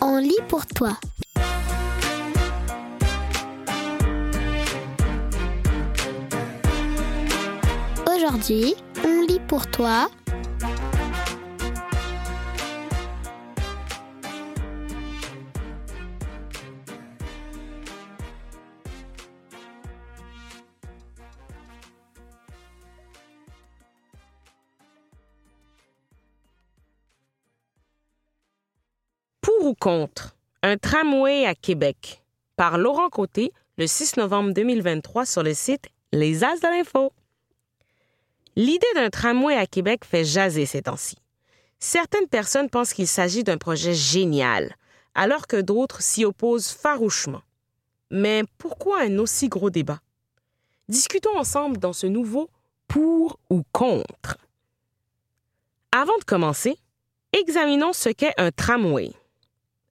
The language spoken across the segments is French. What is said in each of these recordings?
On lit pour toi. Aujourd'hui, on lit pour toi Contre un tramway à Québec par Laurent Côté le 6 novembre 2023 sur le site Les As de l'Info. L'idée d'un tramway à Québec fait jaser ces temps-ci. Certaines personnes pensent qu'il s'agit d'un projet génial, alors que d'autres s'y opposent farouchement. Mais pourquoi un aussi gros débat? Discutons ensemble dans ce nouveau pour ou contre. Avant de commencer, examinons ce qu'est un tramway.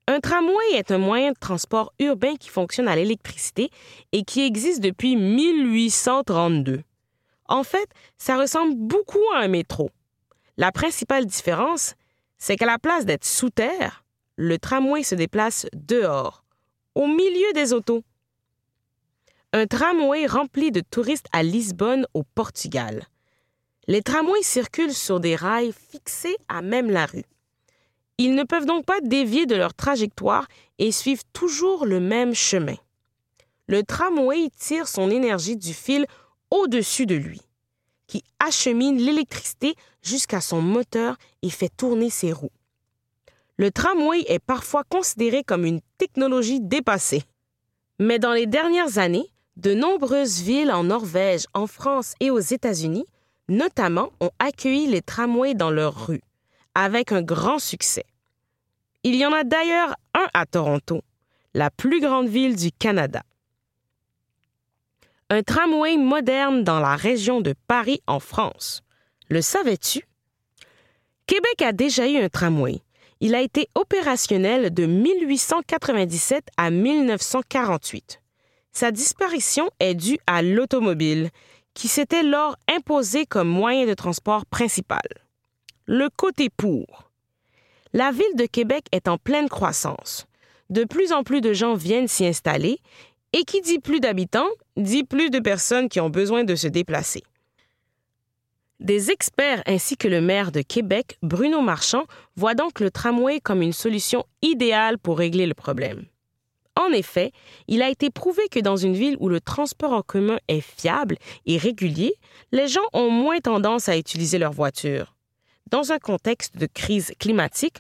Un tramway est un moyen de transport urbain qui fonctionne à l'électricité et qui existe depuis 1832. En fait, ça ressemble beaucoup à un métro. La principale différence, c'est qu'à la place d'être sous terre, le tramway se déplace dehors, au milieu des autos. Un tramway rempli de touristes à Lisbonne, au Portugal. Les tramways circulent sur des rails fixés à même la rue. Ils ne peuvent donc pas dévier de leur trajectoire et suivent toujours le même chemin. Le tramway tire son énergie du fil au-dessus de lui, qui achemine l'électricité jusqu'à son moteur et fait tourner ses roues. Le tramway est parfois considéré comme une technologie dépassée. Mais dans les dernières années, de nombreuses villes en Norvège, en France et aux États-Unis, notamment, ont accueilli les tramways dans leurs rues avec un grand succès. Il y en a d'ailleurs un à Toronto, la plus grande ville du Canada. Un tramway moderne dans la région de Paris en France. Le savais-tu? Québec a déjà eu un tramway. Il a été opérationnel de 1897 à 1948. Sa disparition est due à l'automobile, qui s'était lors imposé comme moyen de transport principal le côté pour. La ville de Québec est en pleine croissance. De plus en plus de gens viennent s'y installer et qui dit plus d'habitants dit plus de personnes qui ont besoin de se déplacer. Des experts ainsi que le maire de Québec, Bruno Marchand, voient donc le tramway comme une solution idéale pour régler le problème. En effet, il a été prouvé que dans une ville où le transport en commun est fiable et régulier, les gens ont moins tendance à utiliser leur voiture dans un contexte de crise climatique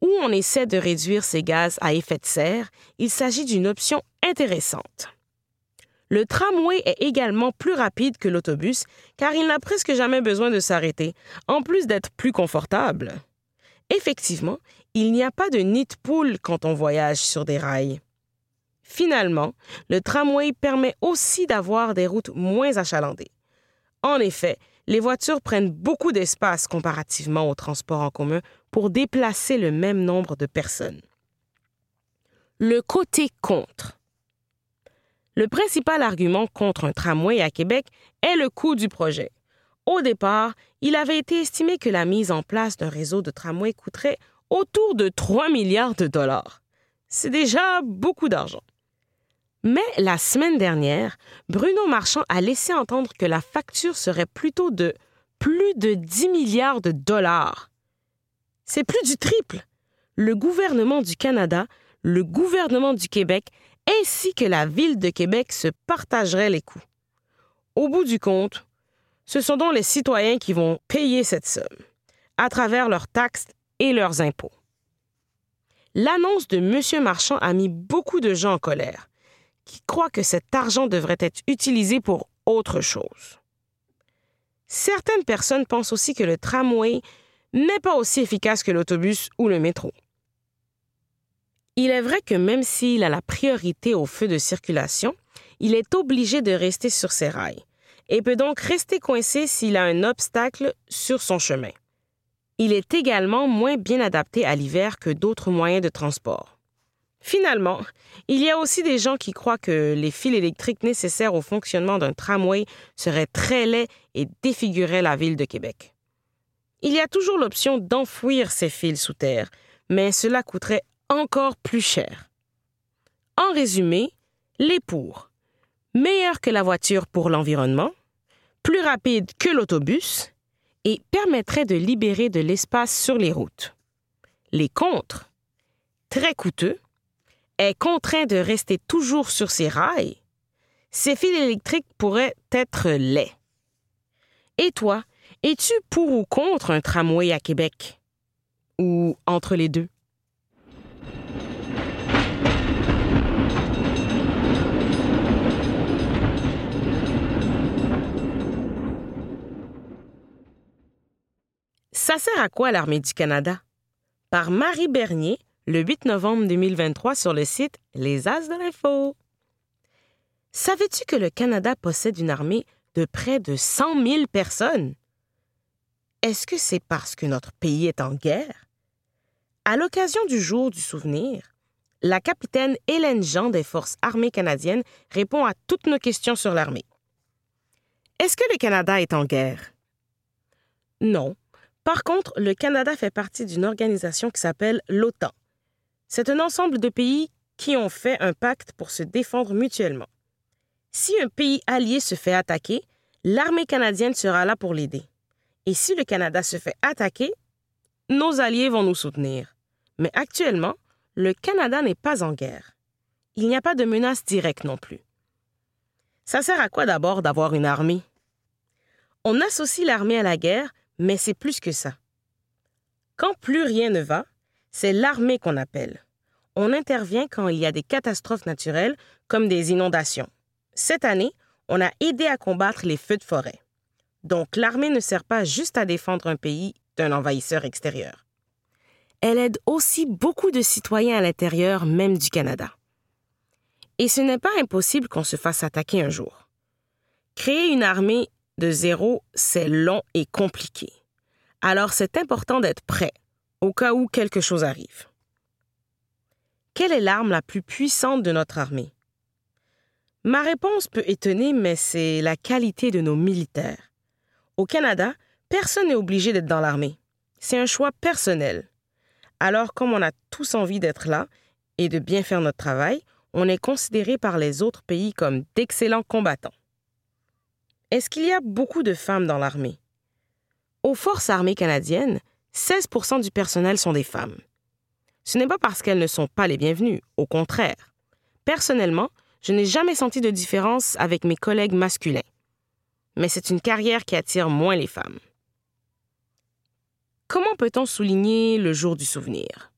où on essaie de réduire ces gaz à effet de serre, il s'agit d'une option intéressante. Le tramway est également plus rapide que l'autobus car il n'a presque jamais besoin de s'arrêter, en plus d'être plus confortable. Effectivement, il n'y a pas de nid de poule quand on voyage sur des rails. Finalement, le tramway permet aussi d'avoir des routes moins achalandées. En effet, les voitures prennent beaucoup d'espace comparativement au transport en commun pour déplacer le même nombre de personnes. Le côté contre. Le principal argument contre un tramway à Québec est le coût du projet. Au départ, il avait été estimé que la mise en place d'un réseau de tramway coûterait autour de 3 milliards de dollars. C'est déjà beaucoup d'argent. Mais la semaine dernière, Bruno Marchand a laissé entendre que la facture serait plutôt de plus de 10 milliards de dollars. C'est plus du triple. Le gouvernement du Canada, le gouvernement du Québec ainsi que la ville de Québec se partageraient les coûts. Au bout du compte, ce sont donc les citoyens qui vont payer cette somme à travers leurs taxes et leurs impôts. L'annonce de M. Marchand a mis beaucoup de gens en colère qui croient que cet argent devrait être utilisé pour autre chose. Certaines personnes pensent aussi que le tramway n'est pas aussi efficace que l'autobus ou le métro. Il est vrai que même s'il a la priorité au feu de circulation, il est obligé de rester sur ses rails et peut donc rester coincé s'il a un obstacle sur son chemin. Il est également moins bien adapté à l'hiver que d'autres moyens de transport. Finalement, il y a aussi des gens qui croient que les fils électriques nécessaires au fonctionnement d'un tramway seraient très laids et défigureraient la ville de Québec. Il y a toujours l'option d'enfouir ces fils sous terre, mais cela coûterait encore plus cher. En résumé, les pour. Meilleur que la voiture pour l'environnement, plus rapide que l'autobus et permettrait de libérer de l'espace sur les routes. Les contre. Très coûteux, est contraint de rester toujours sur ses rails, ces fils électriques pourraient être laids. Et toi, es-tu pour ou contre un tramway à Québec? Ou entre les deux? Ça sert à quoi l'armée du Canada? Par Marie Bernier, le 8 novembre 2023 sur le site Les As de l'Info. Savais-tu que le Canada possède une armée de près de 100 000 personnes? Est-ce que c'est parce que notre pays est en guerre? À l'occasion du jour du souvenir, la capitaine Hélène Jean des Forces armées canadiennes répond à toutes nos questions sur l'armée. Est-ce que le Canada est en guerre? Non. Par contre, le Canada fait partie d'une organisation qui s'appelle l'OTAN, c'est un ensemble de pays qui ont fait un pacte pour se défendre mutuellement. Si un pays allié se fait attaquer, l'armée canadienne sera là pour l'aider. Et si le Canada se fait attaquer, nos alliés vont nous soutenir. Mais actuellement, le Canada n'est pas en guerre. Il n'y a pas de menace directe non plus. Ça sert à quoi d'abord d'avoir une armée? On associe l'armée à la guerre, mais c'est plus que ça. Quand plus rien ne va, c'est l'armée qu'on appelle. On intervient quand il y a des catastrophes naturelles comme des inondations. Cette année, on a aidé à combattre les feux de forêt. Donc l'armée ne sert pas juste à défendre un pays d'un envahisseur extérieur. Elle aide aussi beaucoup de citoyens à l'intérieur même du Canada. Et ce n'est pas impossible qu'on se fasse attaquer un jour. Créer une armée de zéro, c'est long et compliqué. Alors c'est important d'être prêt au cas où quelque chose arrive. Quelle est l'arme la plus puissante de notre armée? Ma réponse peut étonner, mais c'est la qualité de nos militaires. Au Canada, personne n'est obligé d'être dans l'armée. C'est un choix personnel. Alors, comme on a tous envie d'être là et de bien faire notre travail, on est considéré par les autres pays comme d'excellents combattants. Est-ce qu'il y a beaucoup de femmes dans l'armée? Aux forces armées canadiennes, 16% du personnel sont des femmes. Ce n'est pas parce qu'elles ne sont pas les bienvenues, au contraire. Personnellement, je n'ai jamais senti de différence avec mes collègues masculins. Mais c'est une carrière qui attire moins les femmes. Comment peut-on souligner le jour du souvenir?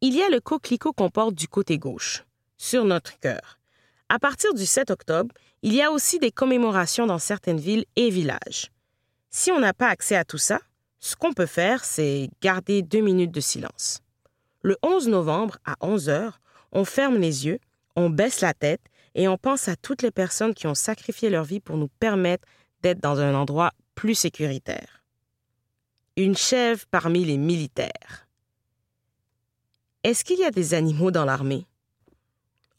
Il y a le coquelicot qu'on porte du côté gauche, sur notre cœur. À partir du 7 octobre, il y a aussi des commémorations dans certaines villes et villages. Si on n'a pas accès à tout ça, ce qu'on peut faire, c'est garder deux minutes de silence. Le 11 novembre à 11 heures, on ferme les yeux, on baisse la tête et on pense à toutes les personnes qui ont sacrifié leur vie pour nous permettre d'être dans un endroit plus sécuritaire. Une chèvre parmi les militaires. Est-ce qu'il y a des animaux dans l'armée?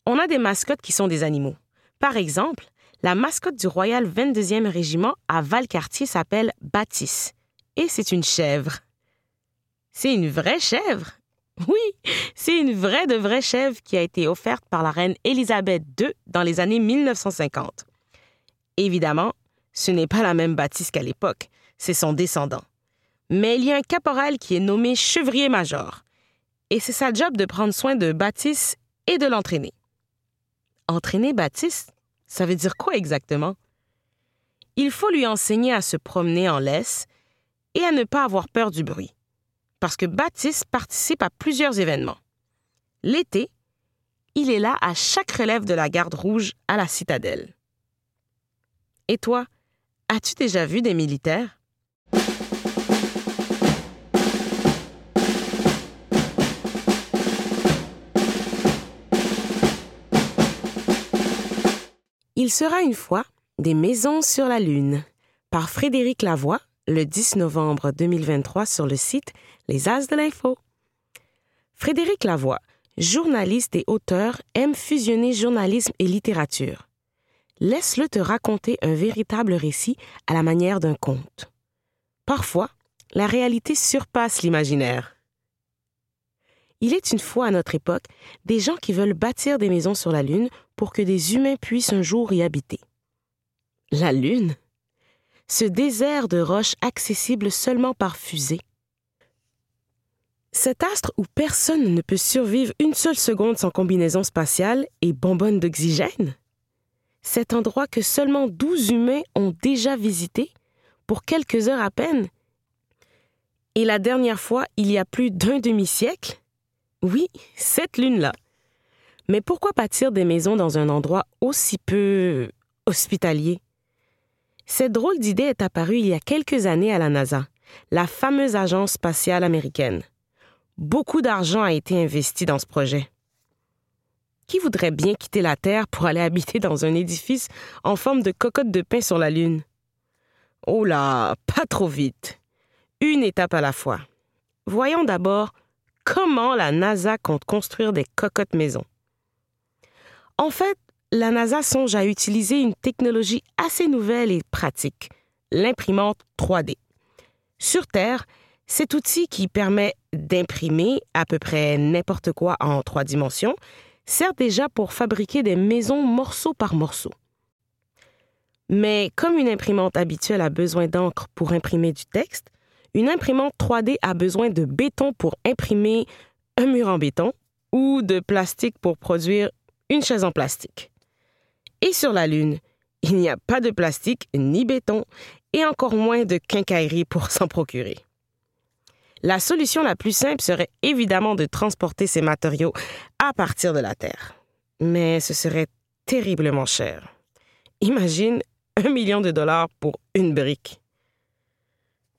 On a des mascottes qui sont des animaux. Par exemple, la mascotte du Royal 22e Régiment à Valcartier s'appelle Baptiste et c'est une chèvre. C'est une vraie chèvre. Oui, c'est une vraie de vraie chèvre qui a été offerte par la reine Élisabeth II dans les années 1950. Évidemment, ce n'est pas la même bâtisse qu'à l'époque, c'est son descendant. Mais il y a un caporal qui est nommé chevrier-major. Et c'est sa job de prendre soin de Baptiste et de l'entraîner. Entraîner Baptiste, ça veut dire quoi exactement? Il faut lui enseigner à se promener en laisse et à ne pas avoir peur du bruit, parce que Baptiste participe à plusieurs événements. L'été, il est là à chaque relève de la garde rouge à la citadelle. Et toi, as-tu déjà vu des militaires? Il sera une fois des maisons sur la Lune par Frédéric Lavoie le 10 novembre 2023 sur le site Les As de l'Info. Frédéric Lavoie, journalistes et auteurs aiment fusionner journalisme et littérature. Laisse-le te raconter un véritable récit à la manière d'un conte. Parfois, la réalité surpasse l'imaginaire. Il est une fois à notre époque des gens qui veulent bâtir des maisons sur la Lune pour que des humains puissent un jour y habiter. La Lune? Ce désert de roches accessible seulement par fusée. Cet astre où personne ne peut survivre une seule seconde sans combinaison spatiale et bonbonne d'oxygène? Cet endroit que seulement douze humains ont déjà visité pour quelques heures à peine? Et la dernière fois, il y a plus d'un demi-siècle? Oui, cette lune-là. Mais pourquoi bâtir des maisons dans un endroit aussi peu hospitalier? Cette drôle d'idée est apparue il y a quelques années à la NASA, la fameuse agence spatiale américaine. Beaucoup d'argent a été investi dans ce projet. Qui voudrait bien quitter la Terre pour aller habiter dans un édifice en forme de cocotte de pain sur la Lune? Oh là, pas trop vite. Une étape à la fois. Voyons d'abord comment la NASA compte construire des cocottes maisons. En fait, la NASA songe à utiliser une technologie assez nouvelle et pratique, l'imprimante 3D. Sur Terre, cet outil qui permet d'imprimer à peu près n'importe quoi en trois dimensions sert déjà pour fabriquer des maisons morceau par morceau. Mais comme une imprimante habituelle a besoin d'encre pour imprimer du texte, une imprimante 3D a besoin de béton pour imprimer un mur en béton ou de plastique pour produire une chaise en plastique. Et sur la Lune, il n'y a pas de plastique ni béton et encore moins de quincaillerie pour s'en procurer. La solution la plus simple serait évidemment de transporter ces matériaux à partir de la Terre. Mais ce serait terriblement cher. Imagine un million de dollars pour une brique.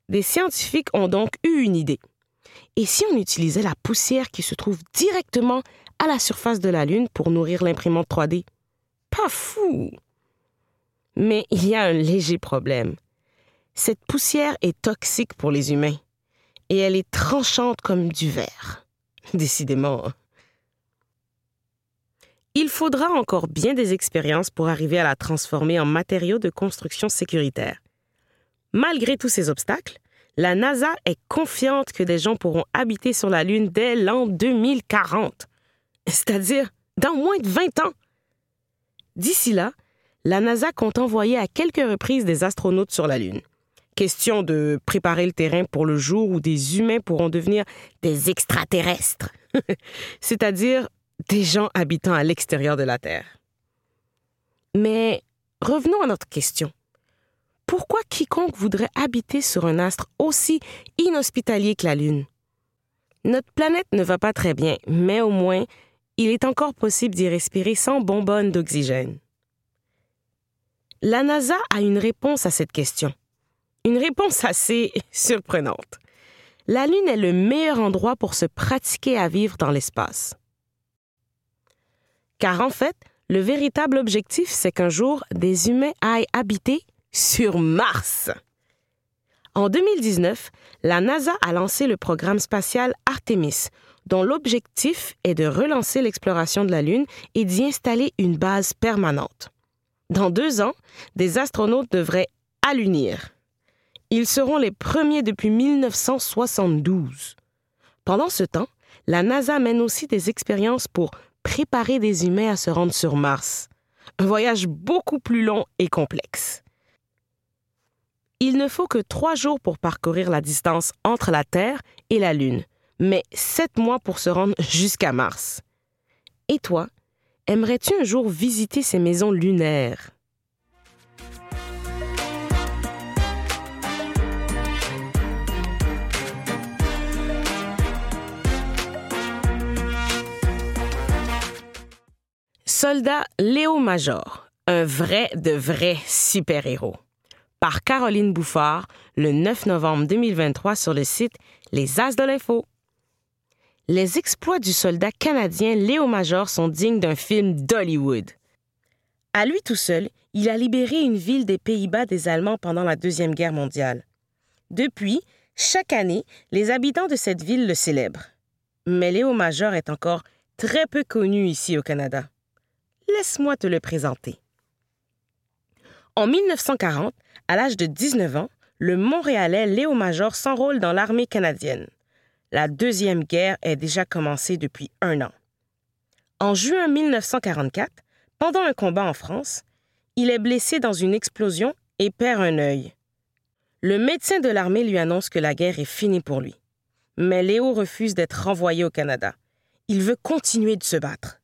Des scientifiques ont donc eu une idée. Et si on utilisait la poussière qui se trouve directement à la surface de la Lune pour nourrir l'imprimante 3D? Pas fou! Mais il y a un léger problème. Cette poussière est toxique pour les humains et elle est tranchante comme du verre. Décidément. Il faudra encore bien des expériences pour arriver à la transformer en matériau de construction sécuritaire. Malgré tous ces obstacles, la NASA est confiante que des gens pourront habiter sur la Lune dès l'an 2040, c'est-à-dire dans moins de 20 ans. D'ici là, la NASA compte envoyer à quelques reprises des astronautes sur la Lune. Question de préparer le terrain pour le jour où des humains pourront devenir des extraterrestres, c'est-à-dire des gens habitant à l'extérieur de la Terre. Mais revenons à notre question pourquoi quiconque voudrait habiter sur un astre aussi inhospitalier que la Lune? Notre planète ne va pas très bien, mais au moins, il est encore possible d'y respirer sans bonbonne d'oxygène. La NASA a une réponse à cette question. Une réponse assez surprenante. La Lune est le meilleur endroit pour se pratiquer à vivre dans l'espace. Car en fait, le véritable objectif, c'est qu'un jour, des humains aillent habiter sur Mars. En 2019, la NASA a lancé le programme spatial Artemis, dont l'objectif est de relancer l'exploration de la Lune et d'y installer une base permanente. Dans deux ans, des astronautes devraient allunir. Ils seront les premiers depuis 1972. Pendant ce temps, la NASA mène aussi des expériences pour préparer des humains à se rendre sur Mars. Un voyage beaucoup plus long et complexe. Il ne faut que trois jours pour parcourir la distance entre la Terre et la Lune, mais sept mois pour se rendre jusqu'à Mars. Et toi, aimerais-tu un jour visiter ces maisons lunaires? Soldat Léo Major, un vrai de vrai super-héros par Caroline Bouffard le 9 novembre 2023 sur le site Les As de l'Info. Les exploits du soldat canadien Léo Major sont dignes d'un film d'Hollywood. À lui tout seul, il a libéré une ville des Pays-Bas des Allemands pendant la Deuxième Guerre mondiale. Depuis, chaque année, les habitants de cette ville le célèbrent. Mais Léo Major est encore très peu connu ici au Canada. Laisse-moi te le présenter. En 1940, à l'âge de 19 ans, le Montréalais Léo Major s'enrôle dans l'armée canadienne. La Deuxième Guerre est déjà commencée depuis un an. En juin 1944, pendant un combat en France, il est blessé dans une explosion et perd un œil. Le médecin de l'armée lui annonce que la guerre est finie pour lui. Mais Léo refuse d'être renvoyé au Canada. Il veut continuer de se battre.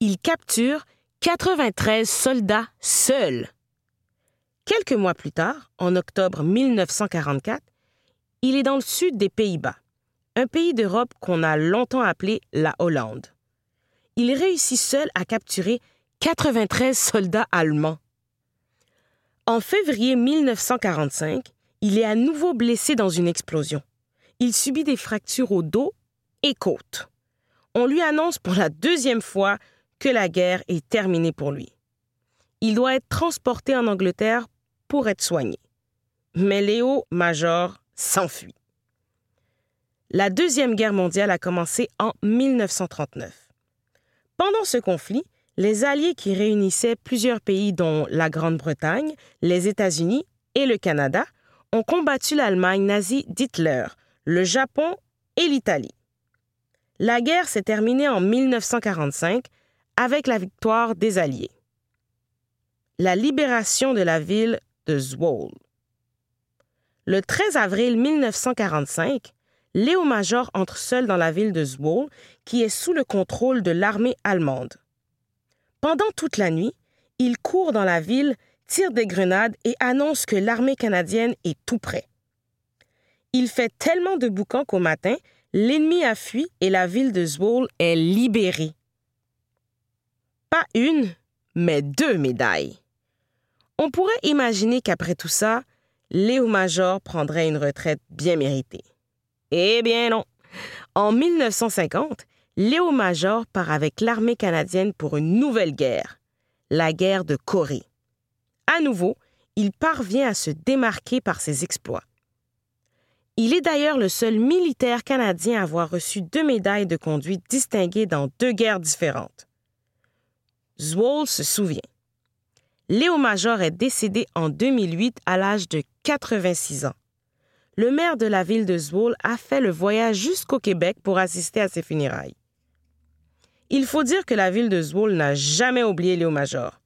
Il capture 93 soldats seuls. Quelques mois plus tard, en octobre 1944, il est dans le sud des Pays-Bas, un pays d'Europe qu'on a longtemps appelé la Hollande. Il réussit seul à capturer 93 soldats allemands. En février 1945, il est à nouveau blessé dans une explosion. Il subit des fractures au dos et côte. On lui annonce pour la deuxième fois que la guerre est terminée pour lui. Il doit être transporté en Angleterre pour être soigné. Mais Léo Major s'enfuit. La Deuxième Guerre mondiale a commencé en 1939. Pendant ce conflit, les Alliés qui réunissaient plusieurs pays dont la Grande-Bretagne, les États-Unis et le Canada ont combattu l'Allemagne nazie d'Hitler, le Japon et l'Italie. La guerre s'est terminée en 1945 avec la victoire des Alliés. La libération de la ville de Zwolle. Le 13 avril 1945, Léo Major entre seul dans la ville de Zwolle, qui est sous le contrôle de l'armée allemande. Pendant toute la nuit, il court dans la ville, tire des grenades et annonce que l'armée canadienne est tout près. Il fait tellement de boucans qu'au matin, l'ennemi a fui et la ville de Zwolle est libérée. Pas une, mais deux médailles. On pourrait imaginer qu'après tout ça, Léo Major prendrait une retraite bien méritée. Eh bien non. En 1950, Léo Major part avec l'armée canadienne pour une nouvelle guerre, la guerre de Corée. À nouveau, il parvient à se démarquer par ses exploits. Il est d'ailleurs le seul militaire canadien à avoir reçu deux médailles de conduite distinguées dans deux guerres différentes. Zwoll se souvient. Léo Major est décédé en 2008 à l'âge de 86 ans. Le maire de la ville de Zwolle a fait le voyage jusqu'au Québec pour assister à ses funérailles. Il faut dire que la ville de Zwolle n'a jamais oublié Léo Major.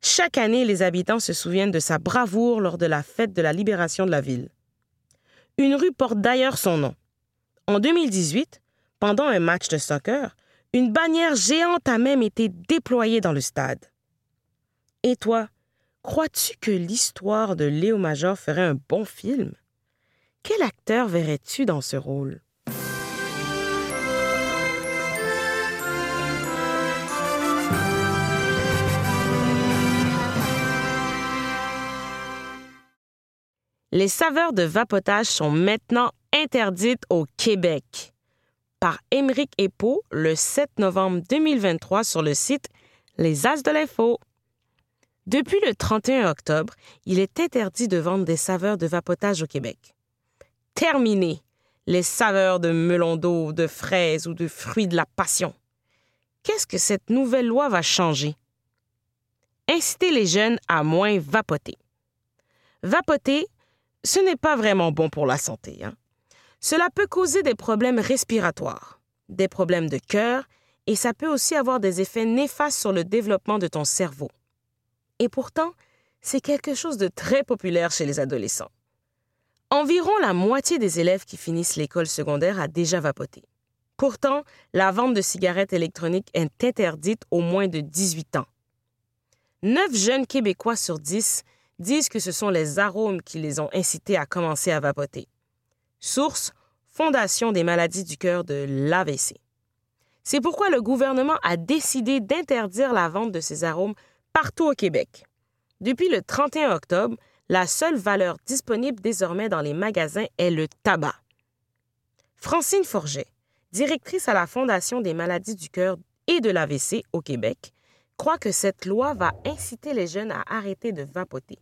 Chaque année, les habitants se souviennent de sa bravoure lors de la fête de la libération de la ville. Une rue porte d'ailleurs son nom. En 2018, pendant un match de soccer, une bannière géante a même été déployée dans le stade. Et toi, crois-tu que l'histoire de Léo Major ferait un bon film? Quel acteur verrais-tu dans ce rôle? Les saveurs de vapotage sont maintenant interdites au Québec. Par Émeric Epo le 7 novembre 2023 sur le site Les As de l'Info. Depuis le 31 octobre, il est interdit de vendre des saveurs de vapotage au Québec. Terminé les saveurs de melon d'eau, de fraises ou de fruits de la passion. Qu'est-ce que cette nouvelle loi va changer? Inciter les jeunes à moins vapoter. Vapoter, ce n'est pas vraiment bon pour la santé. Hein? Cela peut causer des problèmes respiratoires, des problèmes de cœur et ça peut aussi avoir des effets néfastes sur le développement de ton cerveau. Et pourtant, c'est quelque chose de très populaire chez les adolescents. Environ la moitié des élèves qui finissent l'école secondaire a déjà vapoté. Pourtant, la vente de cigarettes électroniques est interdite aux moins de 18 ans. Neuf jeunes Québécois sur 10 disent que ce sont les arômes qui les ont incités à commencer à vapoter. Source Fondation des maladies du cœur de l'AVC. C'est pourquoi le gouvernement a décidé d'interdire la vente de ces arômes partout au Québec. Depuis le 31 octobre, la seule valeur disponible désormais dans les magasins est le tabac. Francine Forget, directrice à la Fondation des maladies du cœur et de l'AVC au Québec, croit que cette loi va inciter les jeunes à arrêter de vapoter.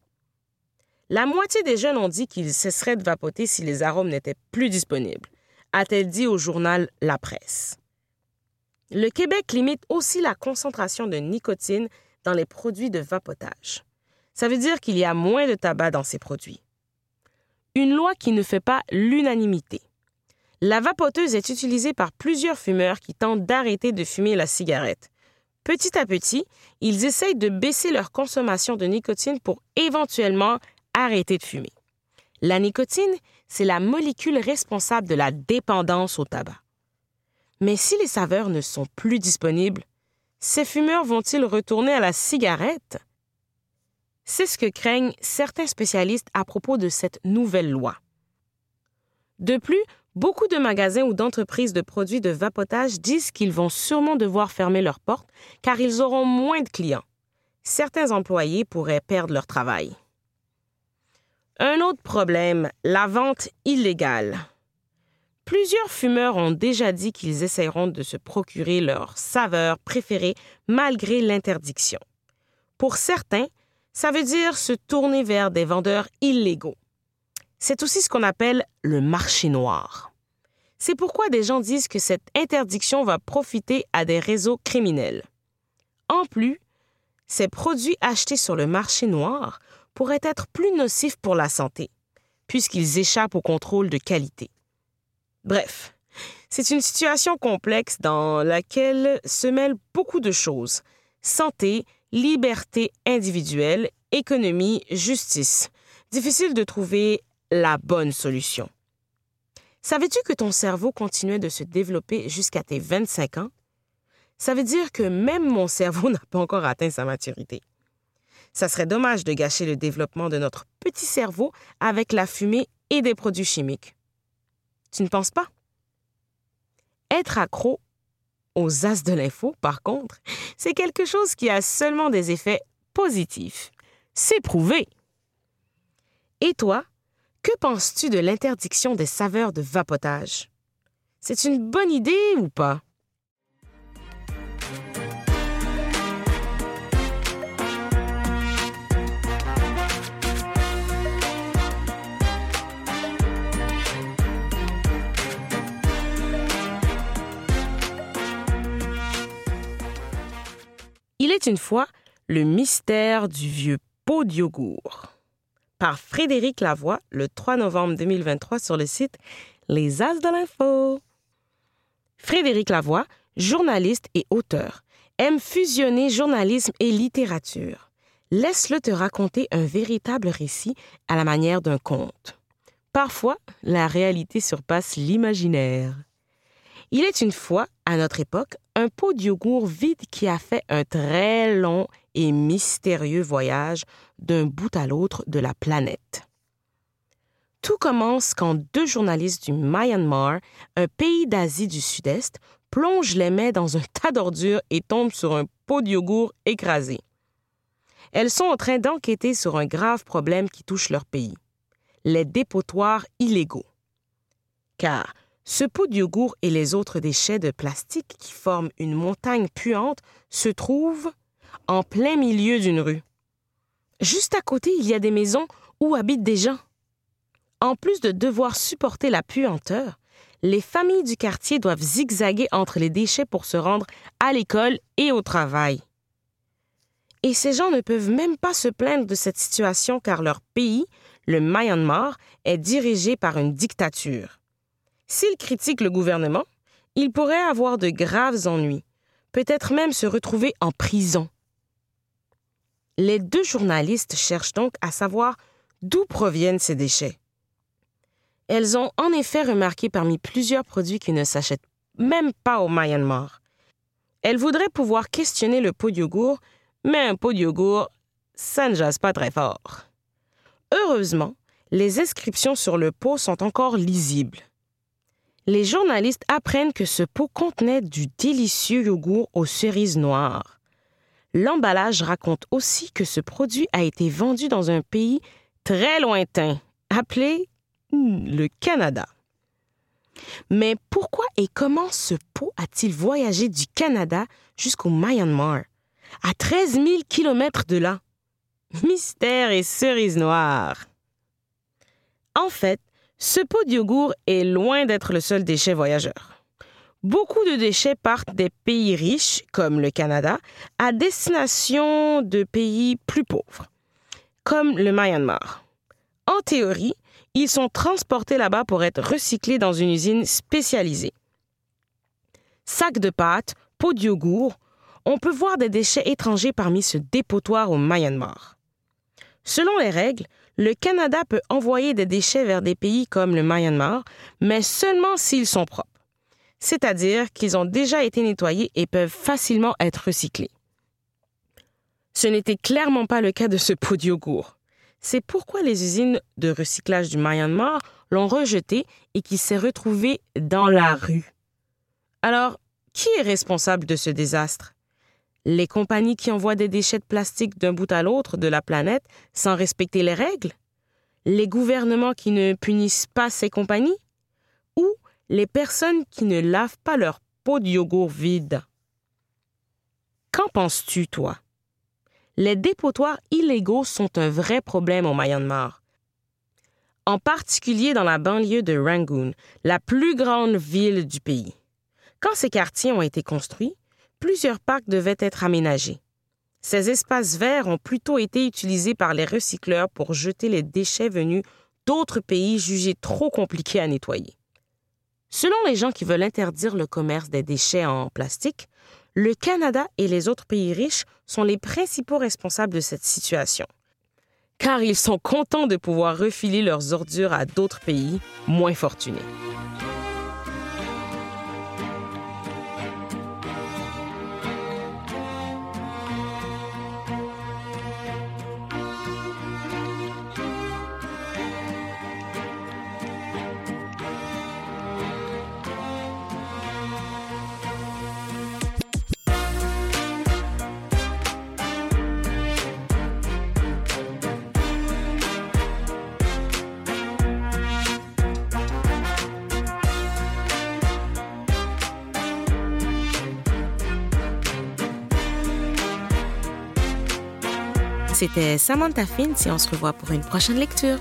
La moitié des jeunes ont dit qu'ils cesseraient de vapoter si les arômes n'étaient plus disponibles, a-t-elle dit au journal La Presse. Le Québec limite aussi la concentration de nicotine dans les produits de vapotage. Ça veut dire qu'il y a moins de tabac dans ces produits. Une loi qui ne fait pas l'unanimité. La vapoteuse est utilisée par plusieurs fumeurs qui tentent d'arrêter de fumer la cigarette. Petit à petit, ils essayent de baisser leur consommation de nicotine pour éventuellement arrêter de fumer. La nicotine, c'est la molécule responsable de la dépendance au tabac. Mais si les saveurs ne sont plus disponibles, ces fumeurs vont-ils retourner à la cigarette? C'est ce que craignent certains spécialistes à propos de cette nouvelle loi. De plus, beaucoup de magasins ou d'entreprises de produits de vapotage disent qu'ils vont sûrement devoir fermer leurs portes car ils auront moins de clients. Certains employés pourraient perdre leur travail. Un autre problème, la vente illégale. Plusieurs fumeurs ont déjà dit qu'ils essaieront de se procurer leur saveur préférée malgré l'interdiction. Pour certains, ça veut dire se tourner vers des vendeurs illégaux. C'est aussi ce qu'on appelle le marché noir. C'est pourquoi des gens disent que cette interdiction va profiter à des réseaux criminels. En plus, ces produits achetés sur le marché noir pourraient être plus nocifs pour la santé, puisqu'ils échappent au contrôle de qualité. Bref, c'est une situation complexe dans laquelle se mêlent beaucoup de choses. Santé, liberté individuelle, économie, justice. Difficile de trouver la bonne solution. Savais-tu que ton cerveau continuait de se développer jusqu'à tes 25 ans? Ça veut dire que même mon cerveau n'a pas encore atteint sa maturité. Ça serait dommage de gâcher le développement de notre petit cerveau avec la fumée et des produits chimiques. Tu ne penses pas? Être accro aux as de l'info, par contre, c'est quelque chose qui a seulement des effets positifs. C'est prouvé. Et toi, que penses-tu de l'interdiction des saveurs de vapotage? C'est une bonne idée ou pas? Est une fois le mystère du vieux pot de yogourt par Frédéric Lavoie le 3 novembre 2023 sur le site Les As de l'Info. Frédéric Lavoie, journaliste et auteur, aime fusionner journalisme et littérature. Laisse-le te raconter un véritable récit à la manière d'un conte. Parfois, la réalité surpasse l'imaginaire. Il est une fois, à notre époque, un pot de yogourt vide qui a fait un très long et mystérieux voyage d'un bout à l'autre de la planète. Tout commence quand deux journalistes du Myanmar, un pays d'Asie du Sud-Est, plongent les mains dans un tas d'ordures et tombent sur un pot de yogourt écrasé. Elles sont en train d'enquêter sur un grave problème qui touche leur pays, les dépotoirs illégaux. Car ce pot de yogourt et les autres déchets de plastique qui forment une montagne puante se trouvent en plein milieu d'une rue. Juste à côté, il y a des maisons où habitent des gens. En plus de devoir supporter la puanteur, les familles du quartier doivent zigzaguer entre les déchets pour se rendre à l'école et au travail. Et ces gens ne peuvent même pas se plaindre de cette situation car leur pays, le Myanmar, est dirigé par une dictature. S'il critique le gouvernement, il pourrait avoir de graves ennuis, peut-être même se retrouver en prison. Les deux journalistes cherchent donc à savoir d'où proviennent ces déchets. Elles ont en effet remarqué parmi plusieurs produits qui ne s'achètent même pas au Myanmar. Elles voudraient pouvoir questionner le pot de yogourt, mais un pot de yogourt, ça ne jase pas très fort. Heureusement, les inscriptions sur le pot sont encore lisibles les journalistes apprennent que ce pot contenait du délicieux yogourt aux cerises noires. L'emballage raconte aussi que ce produit a été vendu dans un pays très lointain, appelé le Canada. Mais pourquoi et comment ce pot a-t-il voyagé du Canada jusqu'au Myanmar, à 13 000 kilomètres de là? Mystère et cerises noires. En fait, ce pot de yogourt est loin d'être le seul déchet voyageur. Beaucoup de déchets partent des pays riches, comme le Canada, à destination de pays plus pauvres, comme le Myanmar. En théorie, ils sont transportés là-bas pour être recyclés dans une usine spécialisée. Sacs de pâtes, pots de yogourt, on peut voir des déchets étrangers parmi ce dépotoir au Myanmar. Selon les règles, le Canada peut envoyer des déchets vers des pays comme le Myanmar, mais seulement s'ils sont propres c'est-à-dire qu'ils ont déjà été nettoyés et peuvent facilement être recyclés. Ce n'était clairement pas le cas de ce pot de yogourt. C'est pourquoi les usines de recyclage du Myanmar l'ont rejeté et qui s'est retrouvé dans la rue. Alors, qui est responsable de ce désastre? Les compagnies qui envoient des déchets de plastique d'un bout à l'autre de la planète sans respecter les règles? Les gouvernements qui ne punissent pas ces compagnies? Ou les personnes qui ne lavent pas leur pot de yogourt vide? Qu'en penses-tu, toi? Les dépotoirs illégaux sont un vrai problème au Myanmar. En particulier dans la banlieue de Rangoon, la plus grande ville du pays. Quand ces quartiers ont été construits, plusieurs parcs devaient être aménagés. Ces espaces verts ont plutôt été utilisés par les recycleurs pour jeter les déchets venus d'autres pays jugés trop compliqués à nettoyer. Selon les gens qui veulent interdire le commerce des déchets en plastique, le Canada et les autres pays riches sont les principaux responsables de cette situation, car ils sont contents de pouvoir refiler leurs ordures à d'autres pays moins fortunés. C'était Samantha Finn et on se revoit pour une prochaine lecture.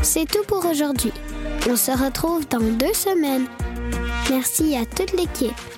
C'est tout pour aujourd'hui. On se retrouve dans deux semaines. Merci à toute l'équipe.